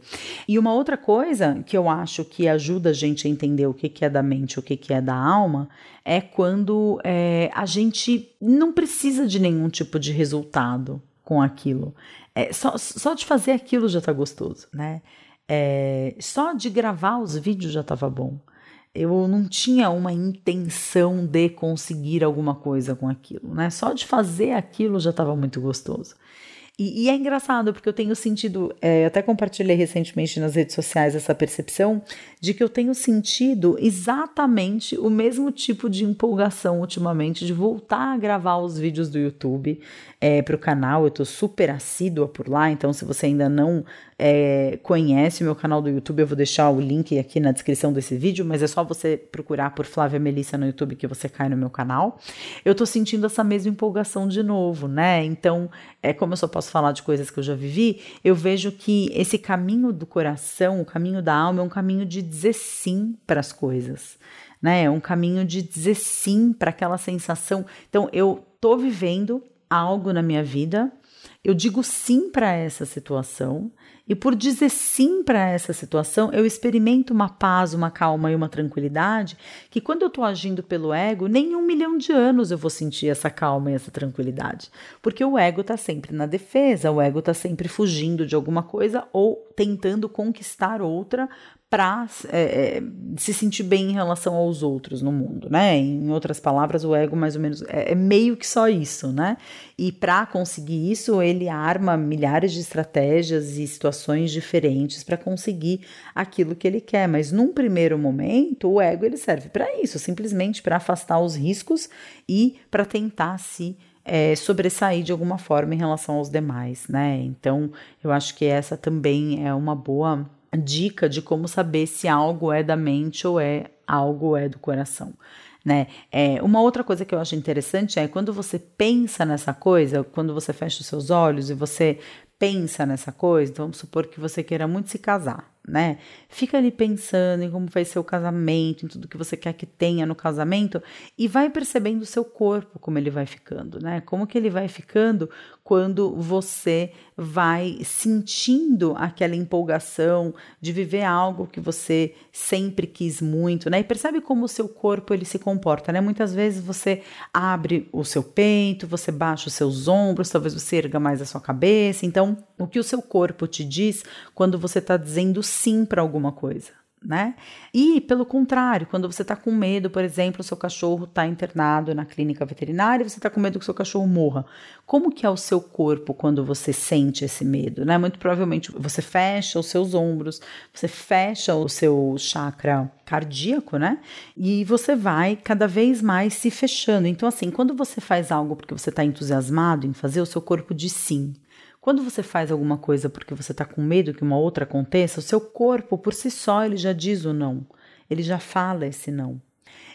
S1: E uma outra coisa que eu acho que ajuda a gente a entender o que, que é da mente, o que, que é da alma, é quando é, a gente não precisa de nenhum tipo de resultado com aquilo. É, só, só de fazer aquilo já tá gostoso, né? É, só de gravar os vídeos já tava bom. Eu não tinha uma intenção de conseguir alguma coisa com aquilo, né? Só de fazer aquilo já estava muito gostoso. E, e, é engraçado, porque eu tenho sentido, é, até compartilhei recentemente nas redes sociais essa percepção de que eu tenho sentido exatamente o mesmo tipo de empolgação ultimamente de voltar a gravar os vídeos do YouTube é, para o canal. Eu estou super assídua por lá, então se você ainda não é, conhece meu canal do YouTube, eu vou deixar o link aqui na descrição desse vídeo, mas é só você procurar por Flávia Melissa no YouTube que você cai no meu canal. Eu tô sentindo essa mesma empolgação de novo, né? Então, é como eu só posso falar de coisas que eu já vivi, eu vejo que esse caminho do coração, o caminho da alma, é um caminho de dizer sim para as coisas. Né, é um caminho de dizer sim para aquela sensação. Então, eu tô vivendo algo na minha vida, eu digo sim para essa situação, E por dizer sim para essa situação, eu experimento uma paz, uma calma e uma tranquilidade que quando eu estou agindo pelo ego, nem um milhão de anos eu vou sentir essa calma e essa tranquilidade. Porque o ego está sempre na defesa, o ego está sempre fugindo de alguma coisa ou tentando conquistar outra para é, é, se sentir bem em relação aos outros no mundo, né? Em outras palavras, o ego mais ou menos é, é meio que só isso, né? E para conseguir isso, ele arma milhares de estratégias e situações diferentes para conseguir aquilo que ele quer. Mas num primeiro momento, o ego ele serve para isso, simplesmente para afastar os riscos e para tentar se é, sobressair de alguma forma em relação aos demais, né? Então, eu acho que essa também é uma boa dica de como saber se algo é da mente ou é algo é do coração. Né? É, uma outra coisa que eu acho interessante é quando você pensa nessa coisa, quando você fecha os seus olhos e você pensa nessa coisa, então vamos supor que você queira muito se casar né? Fica ali pensando em como vai ser o casamento, em tudo que você quer que tenha no casamento e vai percebendo o seu corpo como ele vai ficando, né? Como que ele vai ficando quando você vai sentindo aquela empolgação de viver algo que você sempre quis muito, né? E percebe como o seu corpo ele se comporta, né? Muitas vezes você abre o seu peito, você baixa os seus ombros, talvez você erga mais a sua cabeça. Então, o que o seu corpo te diz quando você está dizendo sim para alguma coisa, né? E pelo contrário, quando você está com medo, por exemplo, o seu cachorro está internado na clínica veterinária, você está com medo que o seu cachorro morra. Como que é o seu corpo quando você sente esse medo, né? Muito provavelmente você fecha os seus ombros, você fecha o seu chakra cardíaco, né? E você vai cada vez mais se fechando. Então, assim, quando você faz algo porque você está entusiasmado em fazer, o seu corpo diz sim. Quando você faz alguma coisa porque você está com medo que uma outra aconteça, o seu corpo por si só ele já diz o não, ele já fala esse não.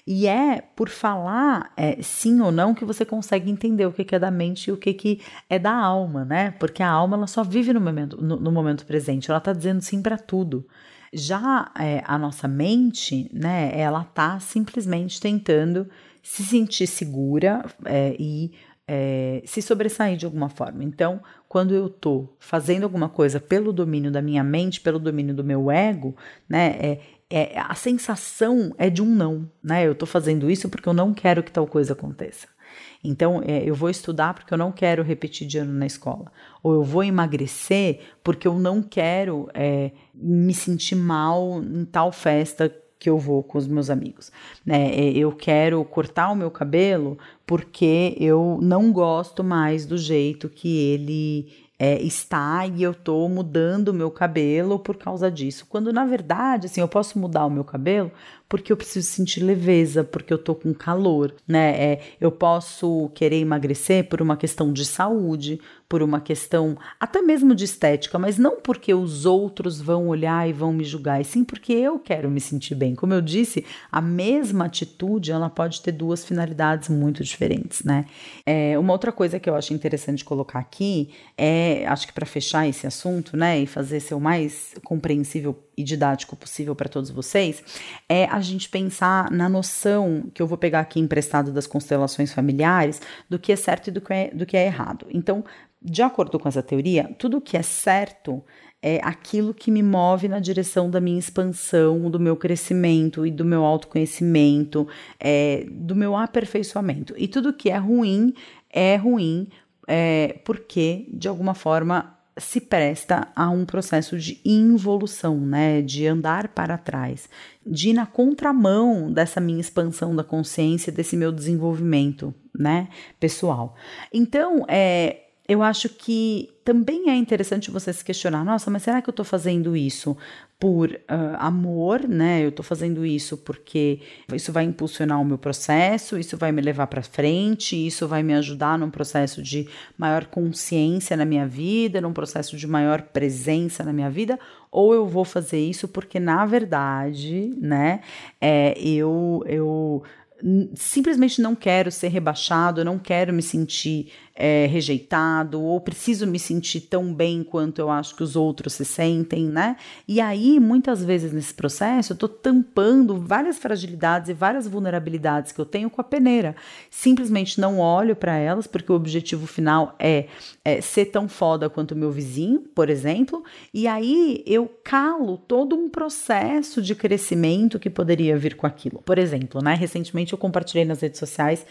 S1: E é por falar é, sim ou não que você consegue entender o que, é da mente e o que, que é da alma, né? Porque a alma ela só vive no momento, no, no momento presente, ela está dizendo sim para tudo. Já é, a nossa mente, né, ela tá simplesmente tentando se sentir segura é, e é, se sobressair de alguma forma. Então, quando eu estou fazendo alguma coisa pelo domínio da minha mente, pelo domínio do meu ego, né, é, é, a sensação é de um não, né? Eu estou fazendo isso porque eu não quero que tal coisa aconteça. Então, é, eu vou estudar porque eu não quero repetir de ano na escola. Ou eu vou emagrecer porque eu não quero é, me sentir mal em tal festa que eu vou com os meus amigos. Né? Eu quero cortar o meu cabelo porque eu não gosto mais do jeito que ele é, está e eu tô mudando o meu cabelo por causa disso. Quando na verdade, assim, eu posso mudar o meu cabelo porque eu preciso sentir leveza, porque eu tô com calor, né? É, eu posso querer emagrecer por uma questão de saúde, por uma questão até mesmo de estética, mas não porque os outros vão olhar e vão me julgar, e sim porque eu quero me sentir bem. Como eu disse, a mesma atitude ela pode ter duas finalidades muito diferentes, né? É, uma outra coisa que eu acho interessante colocar aqui é, acho que para fechar esse assunto, né, e fazer ser o mais compreensível e didático possível para todos vocês, é a gente pensar na noção que eu vou pegar aqui emprestado das constelações familiares do que é certo e do que é, do que é errado. Então, de acordo com essa teoria, tudo que é certo é aquilo que me move na direção da minha expansão, do meu crescimento e do meu autoconhecimento, é, do meu aperfeiçoamento. E tudo que é ruim é ruim é, porque, de alguma forma, se presta a um processo de involução, né, de andar para trás, de ir na contramão dessa minha expansão da consciência, desse meu desenvolvimento, né, pessoal. Então, é, eu acho que também é interessante você se questionar: nossa, mas será que eu estou fazendo isso por uh, amor, né? Eu estou fazendo isso porque isso vai impulsionar o meu processo, isso vai me levar para frente, isso vai me ajudar num processo de maior consciência na minha vida, num processo de maior presença na minha vida, ou eu vou fazer isso porque, na verdade, né, é, eu, eu simplesmente não quero ser rebaixado, não quero me sentir é, rejeitado, ou preciso me sentir tão bem quanto eu acho que os outros se sentem, né? E aí, muitas vezes nesse processo, eu tô tampando várias fragilidades e várias vulnerabilidades que eu tenho com a peneira. Simplesmente não olho para elas, porque o objetivo final é, é ser tão foda quanto meu vizinho, por exemplo, e aí eu calo todo um processo de crescimento que poderia vir com aquilo. Por exemplo, né? Recentemente eu compartilhei nas redes sociais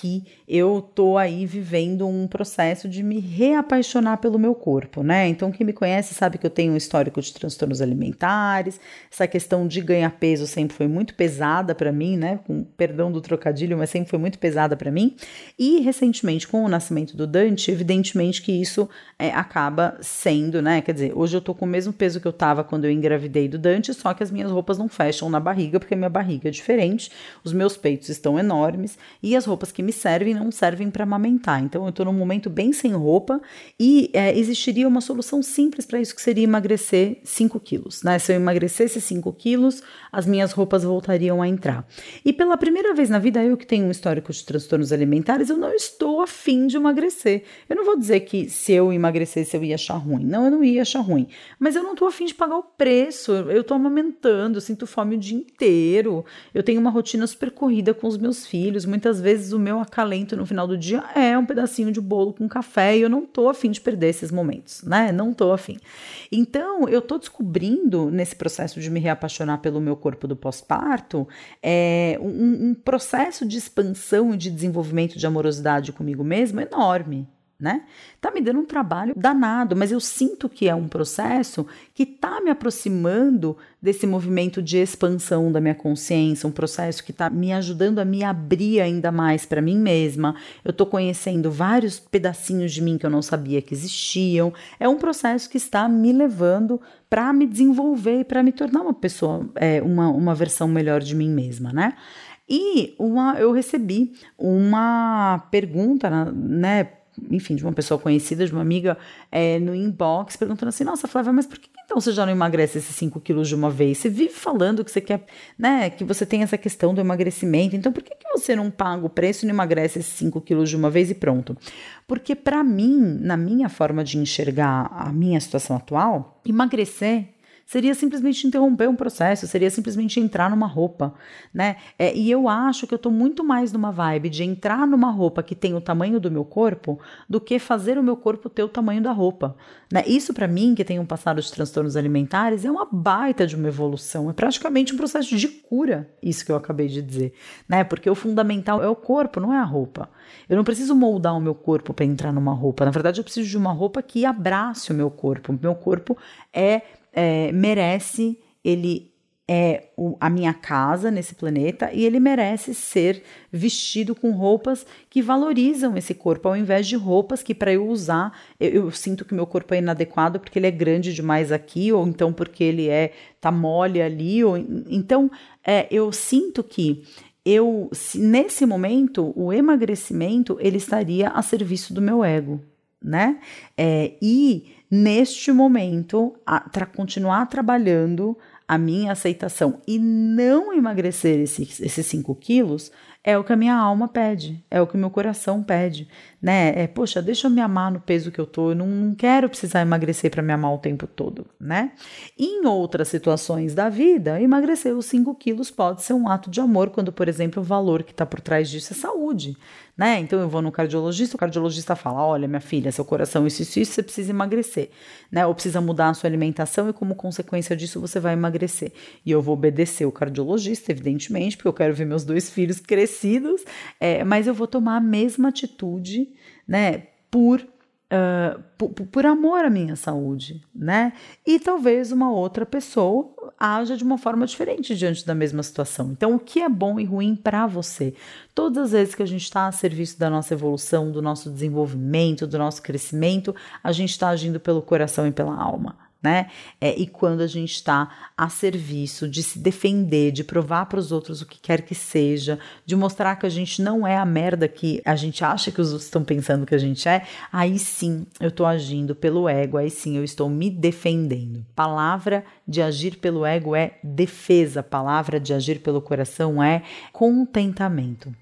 S1: que eu tô aí vivendo um processo de me reapaixonar pelo meu corpo, né? Então, quem me conhece sabe que eu tenho um histórico de transtornos alimentares, essa questão de ganhar peso sempre foi muito pesada para mim, né? Com perdão do trocadilho, mas sempre foi muito pesada para mim. E recentemente, com o nascimento do Dante, evidentemente que isso é, acaba sendo, né? Quer dizer, hoje eu tô com o mesmo peso que eu tava quando eu engravidei do Dante, só que as minhas roupas não fecham na barriga, porque minha barriga é diferente, os meus peitos estão enormes e as roupas que me servem não servem para amamentar. Então eu estou num momento bem sem roupa e é, existiria uma solução simples para isso que seria emagrecer 5 quilos. Né? Se eu emagrecesse 5 quilos, as minhas roupas voltariam a entrar. E pela primeira vez na vida, eu que tenho um histórico de transtornos alimentares, eu não estou afim de emagrecer. Eu não vou dizer que se eu emagrecesse eu ia achar ruim. Não, eu não ia achar ruim. Mas eu não estou afim de pagar o preço. Eu estou amamentando, eu sinto fome o dia inteiro. Eu tenho uma rotina super corrida com os meus filhos. Muitas vezes o meu acalento no final do dia é um pedacinho de bolo com café e eu não tô afim de perder esses momentos, né? Não tô afim. Então, eu tô descobrindo nesse processo de me reapaixonar pelo meu corpo do pós-parto é, um, um processo de expansão e de desenvolvimento de amorosidade comigo mesma enorme, né? Tá me dando um trabalho danado, mas eu sinto que é um processo que tá me aproximando desse movimento de expansão da minha consciência, um processo que tá me ajudando a me abrir ainda mais para mim mesma. Eu tô conhecendo vários pedacinhos de mim que eu não sabia que existiam. É um processo que está me levando para me desenvolver e para me tornar uma pessoa, é, uma, uma versão melhor de mim mesma, né? E uma, eu recebi uma pergunta, né, enfim, de uma pessoa conhecida, de uma amiga, é, no inbox, perguntando assim: Nossa, Flávia, mas por que então você já não emagrece esses 5 quilos de uma vez? Você vive falando que você quer, né, que você tem essa questão do emagrecimento, então por que, que você não paga o preço e não emagrece esses 5 quilos de uma vez e pronto? Porque, para mim, na minha forma de enxergar a minha situação atual, emagrecer seria simplesmente interromper um processo, seria simplesmente entrar numa roupa, né? É, e eu acho que eu tô muito mais numa vibe de entrar numa roupa que tem o tamanho do meu corpo do que fazer o meu corpo ter o tamanho da roupa, né? Isso para mim, que tem um passado de transtornos alimentares, é uma baita de uma evolução, é praticamente um processo de cura, isso que eu acabei de dizer, né? Porque o fundamental é o corpo, não é a roupa. Eu não preciso moldar o meu corpo para entrar numa roupa. Na verdade, eu preciso de uma roupa que abrace o meu corpo. Meu corpo é é, merece, ele é o, a minha casa nesse planeta e ele merece ser vestido com roupas que valorizam esse corpo, ao invés de roupas que para eu usar eu, eu, sinto que meu corpo é inadequado porque ele é grande demais aqui ou então porque ele é tá mole ali ou então é, eu sinto que eu nesse momento o emagrecimento ele estaria a serviço do meu ego, né? É, e neste momento, para continuar trabalhando a minha aceitação e não emagrecer esses 5 quilos, é o que a minha alma pede, é o que o meu coração pede, né? É, poxa, deixa eu me amar no peso que eu tô, eu não, não quero precisar emagrecer para me amar o tempo todo, né? Em outras situações da vida, emagrecer os 5 quilos pode ser um ato de amor, quando, por exemplo, o valor que está por trás disso é saúde, né? Então eu vou no cardiologista, o cardiologista fala: olha, minha filha, seu coração, isso, isso, isso, você precisa emagrecer, né? Ou precisa mudar a sua alimentação e, como consequência disso, você vai emagrecer. E eu vou obedecer o cardiologista, evidentemente, porque eu quero ver meus dois filhos crescidos, é, mas eu vou tomar a mesma atitude, né? Por uh, por, por, amor à minha saúde, né? E talvez uma outra pessoa haja de uma forma diferente diante da mesma situação. Então, o que é bom e ruim para você? Todas as vezes que a gente está a serviço da nossa evolução, do nosso desenvolvimento, do nosso crescimento, a gente está agindo pelo coração e pela alma né? É, e quando a gente está a serviço de se defender, de provar para os outros o que quer que seja, de mostrar que a gente não é a merda que a gente acha que os outros estão pensando que a gente é, aí sim eu estou agindo pelo ego, aí sim eu estou me defendendo. Palavra de agir pelo ego é defesa, palavra de agir pelo coração é contentamento.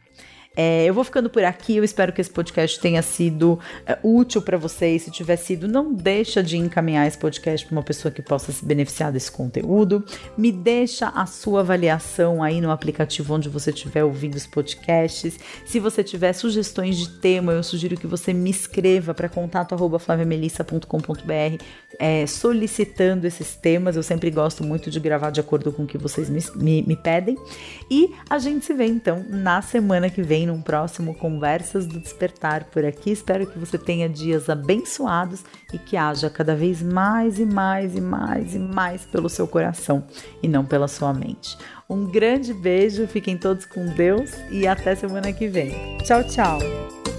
S1: É, eu vou ficando por aqui. Eu espero que esse podcast tenha sido é, útil para vocês. Se tiver sido, não deixa de encaminhar esse podcast para uma pessoa que possa se beneficiar desse conteúdo. Me deixa a sua avaliação aí no aplicativo onde você estiver ouvindo os podcasts. Se você tiver sugestões de tema, eu sugiro que você me escreva para contato@flaviamelissa.com.br é, solicitando esses temas. Eu sempre gosto muito de gravar de acordo com o que vocês me, me, me pedem. E a gente se vê então na semana que vem, num próximo Conversas do Despertar por aqui. Espero que você tenha dias abençoados e que haja cada vez mais e mais e mais e mais pelo seu coração e não pela sua mente. Um grande beijo, fiquem todos com Deus e até semana que vem. Tchau, tchau!